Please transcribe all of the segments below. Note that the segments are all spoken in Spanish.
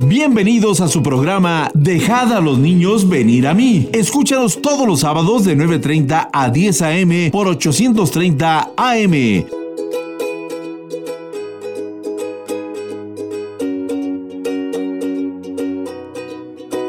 Bienvenidos a su programa Dejad a los niños venir a mí. Escúchanos todos los sábados de 9.30 a 10 a.m. por 830 AM.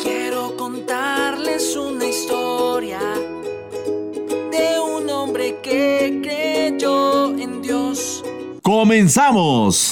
Quiero contarles una historia de un hombre que creyó en Dios. ¡Comenzamos!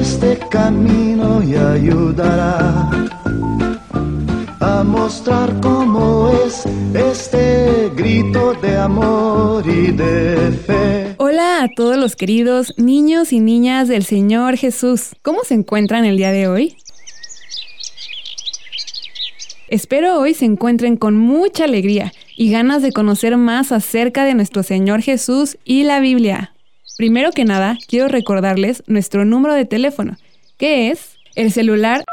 Este camino y ayudará a mostrar cómo es este grito de amor y de fe. Hola a todos los queridos niños y niñas del Señor Jesús. ¿Cómo se encuentran el día de hoy? Espero hoy se encuentren con mucha alegría y ganas de conocer más acerca de nuestro Señor Jesús y la Biblia. Primero que nada, quiero recordarles nuestro número de teléfono, que es el celular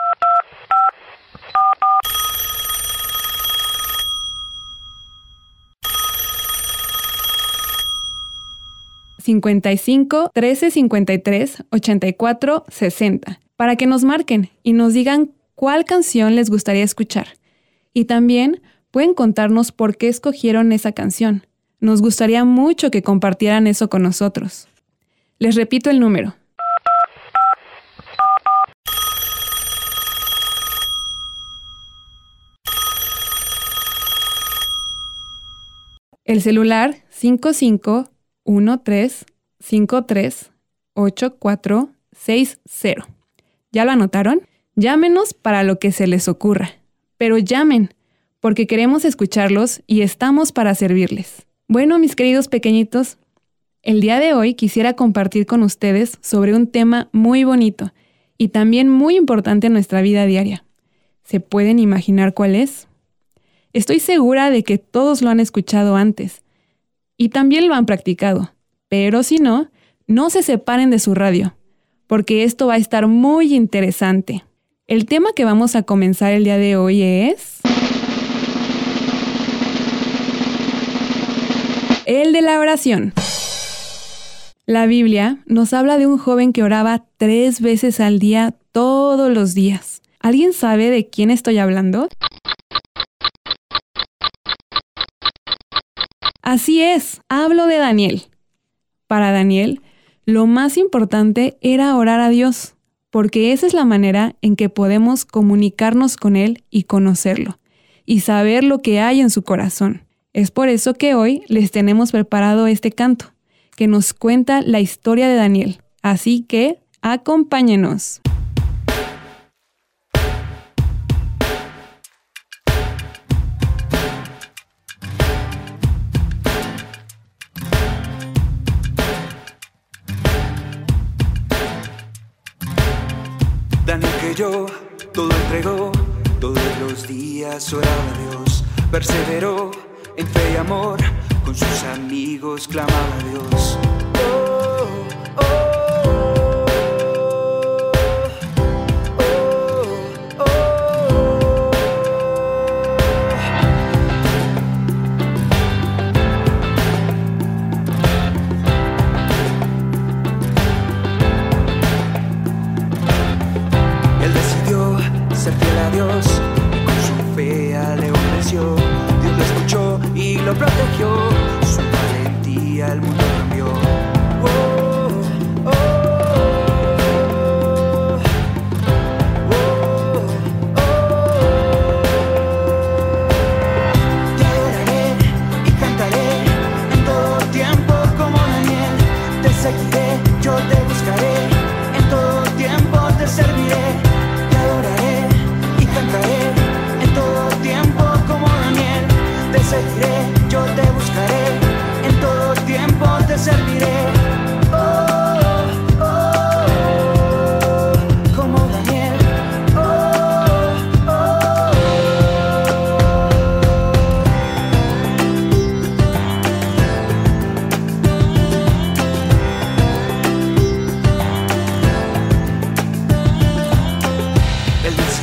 ...55 13 53 84 60... ...para que nos marquen y nos digan cuál canción les gustaría escuchar. Y también pueden contarnos por qué escogieron esa canción. Nos gustaría mucho que compartieran eso con nosotros. Les repito el número. El celular 5513538460. ¿Ya lo anotaron? Llámenos para lo que se les ocurra. Pero llamen, porque queremos escucharlos y estamos para servirles. Bueno, mis queridos pequeñitos, el día de hoy quisiera compartir con ustedes sobre un tema muy bonito y también muy importante en nuestra vida diaria. ¿Se pueden imaginar cuál es? Estoy segura de que todos lo han escuchado antes y también lo han practicado, pero si no, no se separen de su radio, porque esto va a estar muy interesante. El tema que vamos a comenzar el día de hoy es... El de la oración. La Biblia nos habla de un joven que oraba tres veces al día todos los días. ¿Alguien sabe de quién estoy hablando? Así es, hablo de Daniel. Para Daniel, lo más importante era orar a Dios, porque esa es la manera en que podemos comunicarnos con Él y conocerlo, y saber lo que hay en su corazón. Es por eso que hoy les tenemos preparado este canto, que nos cuenta la historia de Daniel. Así que, acompáñenos. Daniel creyó, todo entregó, todos los días oraba a Dios, perseveró en fe y amor, con sus amigos clamaba a Dios.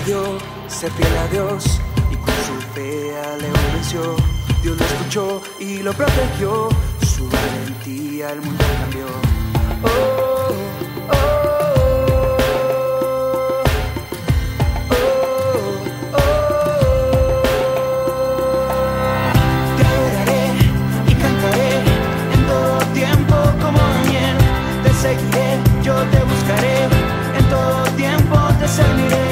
Ser fiel a Dios y con su fe León venció. Dios lo escuchó y lo protegió, su valentía el mundo cambió. Oh, oh, yo te buscaré, en todo tiempo te serviré.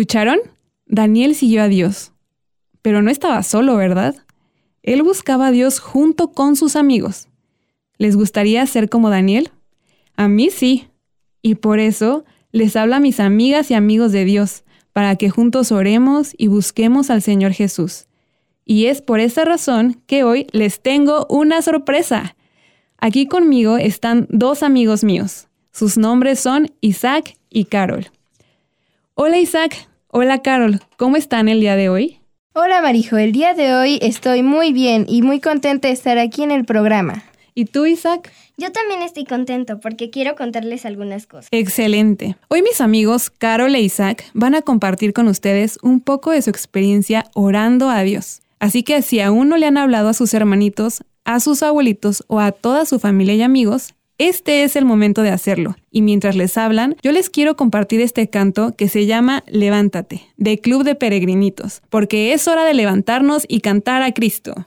¿Escucharon? Daniel siguió a Dios. Pero no estaba solo, ¿verdad? Él buscaba a Dios junto con sus amigos. ¿Les gustaría ser como Daniel? A mí sí. Y por eso les hablo a mis amigas y amigos de Dios, para que juntos oremos y busquemos al Señor Jesús. Y es por esa razón que hoy les tengo una sorpresa. Aquí conmigo están dos amigos míos. Sus nombres son Isaac y Carol. Hola Isaac, hola Carol, ¿cómo están el día de hoy? Hola Marijo, el día de hoy estoy muy bien y muy contenta de estar aquí en el programa. ¿Y tú Isaac? Yo también estoy contento porque quiero contarles algunas cosas. Excelente. Hoy mis amigos Carol e Isaac van a compartir con ustedes un poco de su experiencia orando a Dios. Así que si aún no le han hablado a sus hermanitos, a sus abuelitos o a toda su familia y amigos, este es el momento de hacerlo. Y mientras les hablan, yo les quiero compartir este canto que se llama Levántate, de Club de Peregrinitos, porque es hora de levantarnos y cantar a Cristo.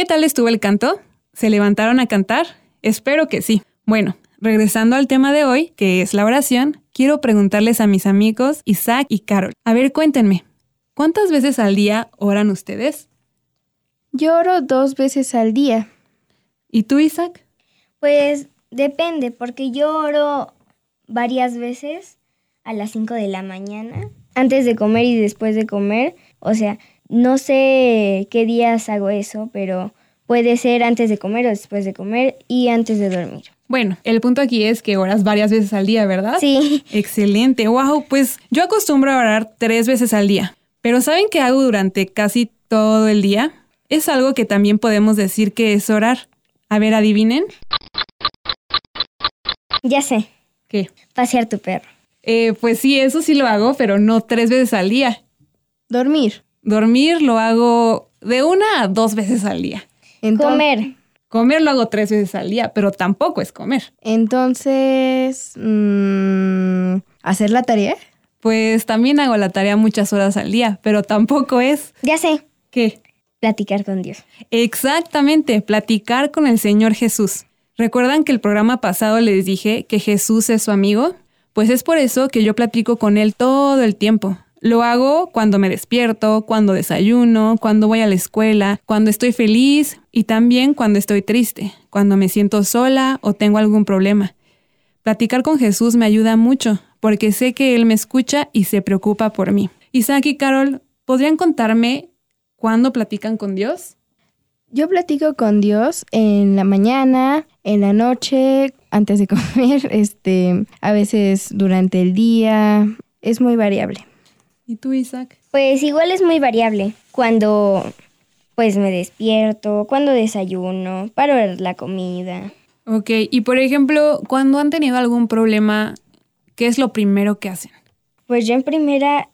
¿Qué tal estuvo el canto? ¿Se levantaron a cantar? Espero que sí. Bueno, regresando al tema de hoy, que es la oración, quiero preguntarles a mis amigos Isaac y Carol. A ver, cuéntenme, ¿cuántas veces al día oran ustedes? Yo oro dos veces al día. ¿Y tú, Isaac? Pues depende, porque yo oro varias veces a las 5 de la mañana, antes de comer y después de comer. O sea, no sé qué días hago eso, pero puede ser antes de comer o después de comer y antes de dormir. Bueno, el punto aquí es que oras varias veces al día, ¿verdad? Sí. Excelente, wow, pues yo acostumbro a orar tres veces al día. Pero ¿saben qué hago durante casi todo el día? Es algo que también podemos decir que es orar. A ver, adivinen. Ya sé, ¿Qué? pasear tu perro. Eh, pues sí, eso sí lo hago, pero no tres veces al día. Dormir. Dormir lo hago de una a dos veces al día. Enton- Comer. Comer lo hago tres veces al día, pero tampoco es comer. Entonces, mm, ¿hacer la tarea? Pues también hago la tarea muchas horas al día, pero tampoco es Ya sé, ¿qué? platicar con Dios. Exactamente, platicar con el Señor Jesús. ¿Recuerdan que el programa pasado les dije que Jesús es su amigo? Pues es por eso que yo platico con Él todo el tiempo. Lo hago cuando me despierto, cuando desayuno, cuando voy a la escuela, cuando estoy feliz y también cuando estoy triste, cuando me siento sola o tengo algún problema. Platicar con Jesús me ayuda mucho porque sé que Él me escucha y se preocupa por mí. Isaac y Carol, ¿podrían contarme cuándo platican con Dios? Yo platico con Dios en la mañana, en la noche, antes de comer, este, a veces durante el día. Es muy variable. ¿Y tú, Isaac? Pues igual es muy variable. Cuando pues me despierto, cuando desayuno, para ver la comida. Ok, y por ejemplo, cuando han tenido algún problema, ¿qué es lo primero que hacen? Pues yo en primera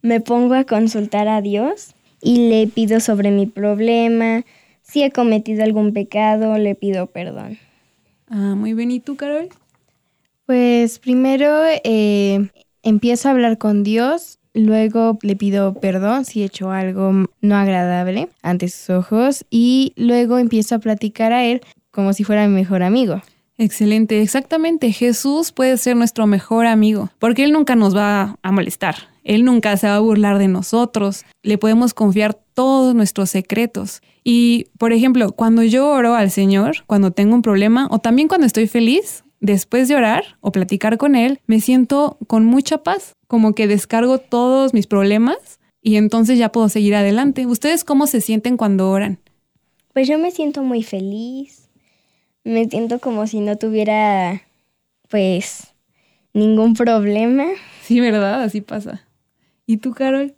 me pongo a consultar a Dios y le pido sobre mi problema. Si he cometido algún pecado, le pido perdón. Ah, muy bien. ¿Y tú, Carol? Pues primero eh, empiezo a hablar con Dios, luego le pido perdón si he hecho algo no agradable ante sus ojos y luego empiezo a platicar a Él como si fuera mi mejor amigo. Excelente, exactamente. Jesús puede ser nuestro mejor amigo, porque Él nunca nos va a molestar. Él nunca se va a burlar de nosotros. Le podemos confiar todos nuestros secretos. Y, por ejemplo, cuando yo oro al Señor, cuando tengo un problema, o también cuando estoy feliz, después de orar o platicar con Él, me siento con mucha paz, como que descargo todos mis problemas y entonces ya puedo seguir adelante. ¿Ustedes cómo se sienten cuando oran? Pues yo me siento muy feliz. Me siento como si no tuviera pues ningún problema. Sí, ¿verdad? Así pasa. ¿Y tú, Carol?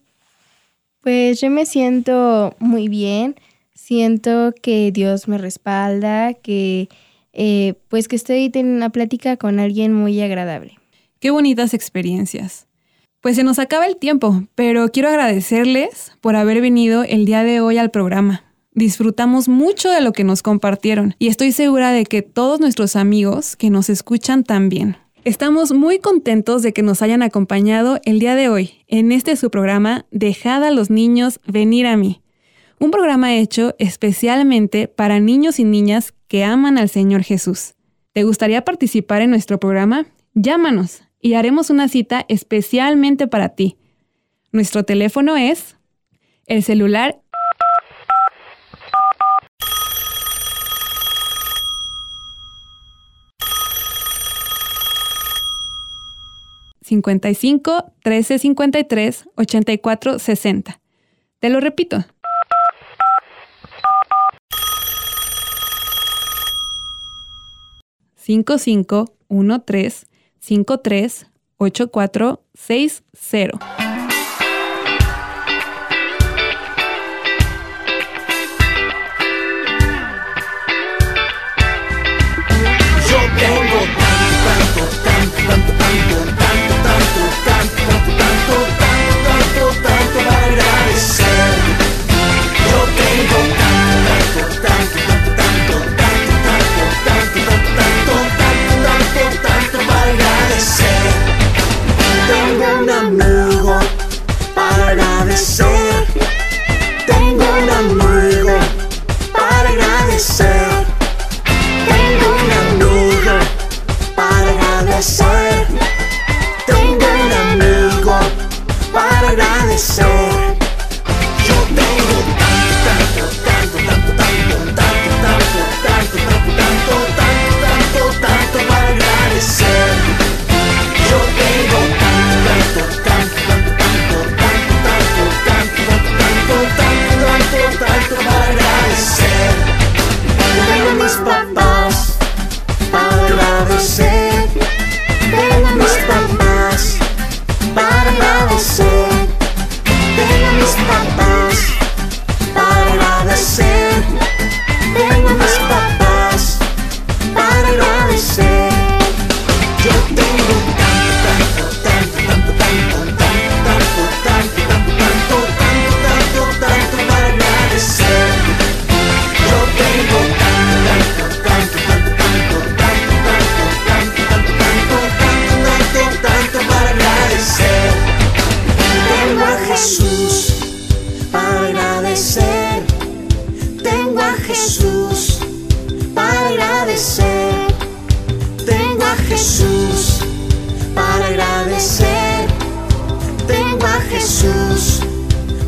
Pues yo me siento muy bien, siento que Dios me respalda, que eh, pues que estoy en una plática con alguien muy agradable. Qué bonitas experiencias. Pues se nos acaba el tiempo, pero quiero agradecerles por haber venido el día de hoy al programa. Disfrutamos mucho de lo que nos compartieron y estoy segura de que todos nuestros amigos que nos escuchan también. Estamos muy contentos de que nos hayan acompañado el día de hoy en este su programa Dejad a los niños venir a mí. Un programa hecho especialmente para niños y niñas que aman al Señor Jesús. ¿Te gustaría participar en nuestro programa? Llámanos y haremos una cita especialmente para ti. Nuestro teléfono es el celular ...55 13 53 84 60. Te lo repito. Cinco cinco, uno tres, cinco tres, ocho, cuatro, seis, cero. Jesús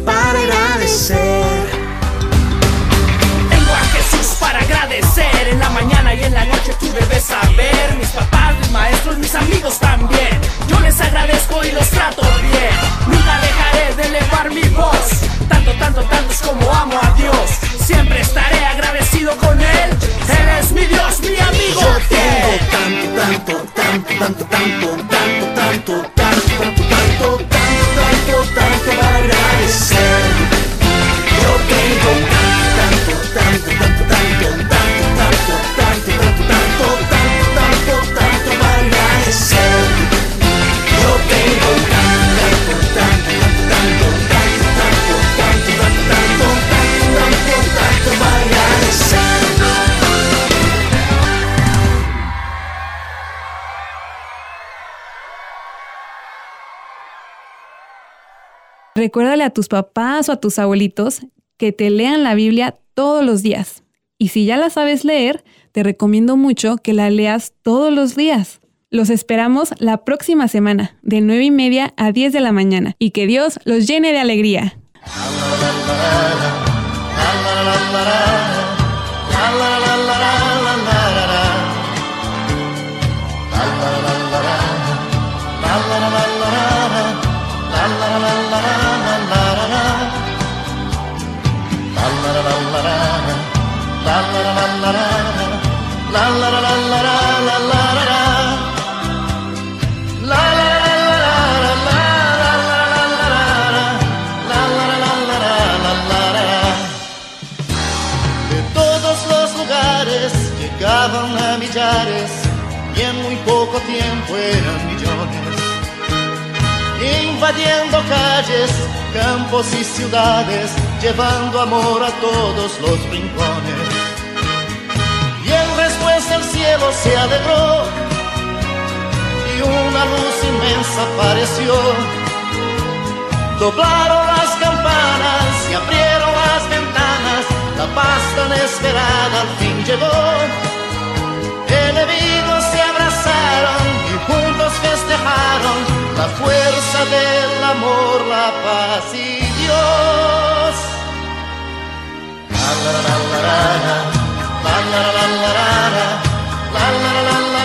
para agradecer. Vengo a Jesús para agradecer En la mañana y en la noche tú debes saber Mis papás, mis maestros, mis amigos también Yo les agradezco y los trato bien Nunca dejaré de elevar mi voz Tanto, tanto, tanto es como amo a Dios Siempre estaré agradecido con Él Él es mi Dios, mi amigo Yo tengo tanto, tanto, tanto, tanto, tanto, tanto, tanto, tanto, tanto, tanto, tanto, tanto para agradecer. Yo tengo tanto, tanto, tanto, tanto, Recuérdale a tus papás o a tus abuelitos que te lean la Biblia todos los días. Y si ya la sabes leer, te recomiendo mucho que la leas todos los días. Los esperamos la próxima semana, de 9 y media a 10 de la mañana, y que Dios los llene de alegría. Llegaban a millares y en muy poco tiempo eran millones. Invadiendo calles, campos y ciudades, llevando amor a todos los rincones. Cielo se alegró y una luz inmensa apareció. Doblaron las campanas y abrieron las ventanas, la paz tan esperada al fin llegó. Enemigos se abrazaron y juntos festejaron la fuerza del amor, la paz y Dios. La la la la la la, la la la la la la la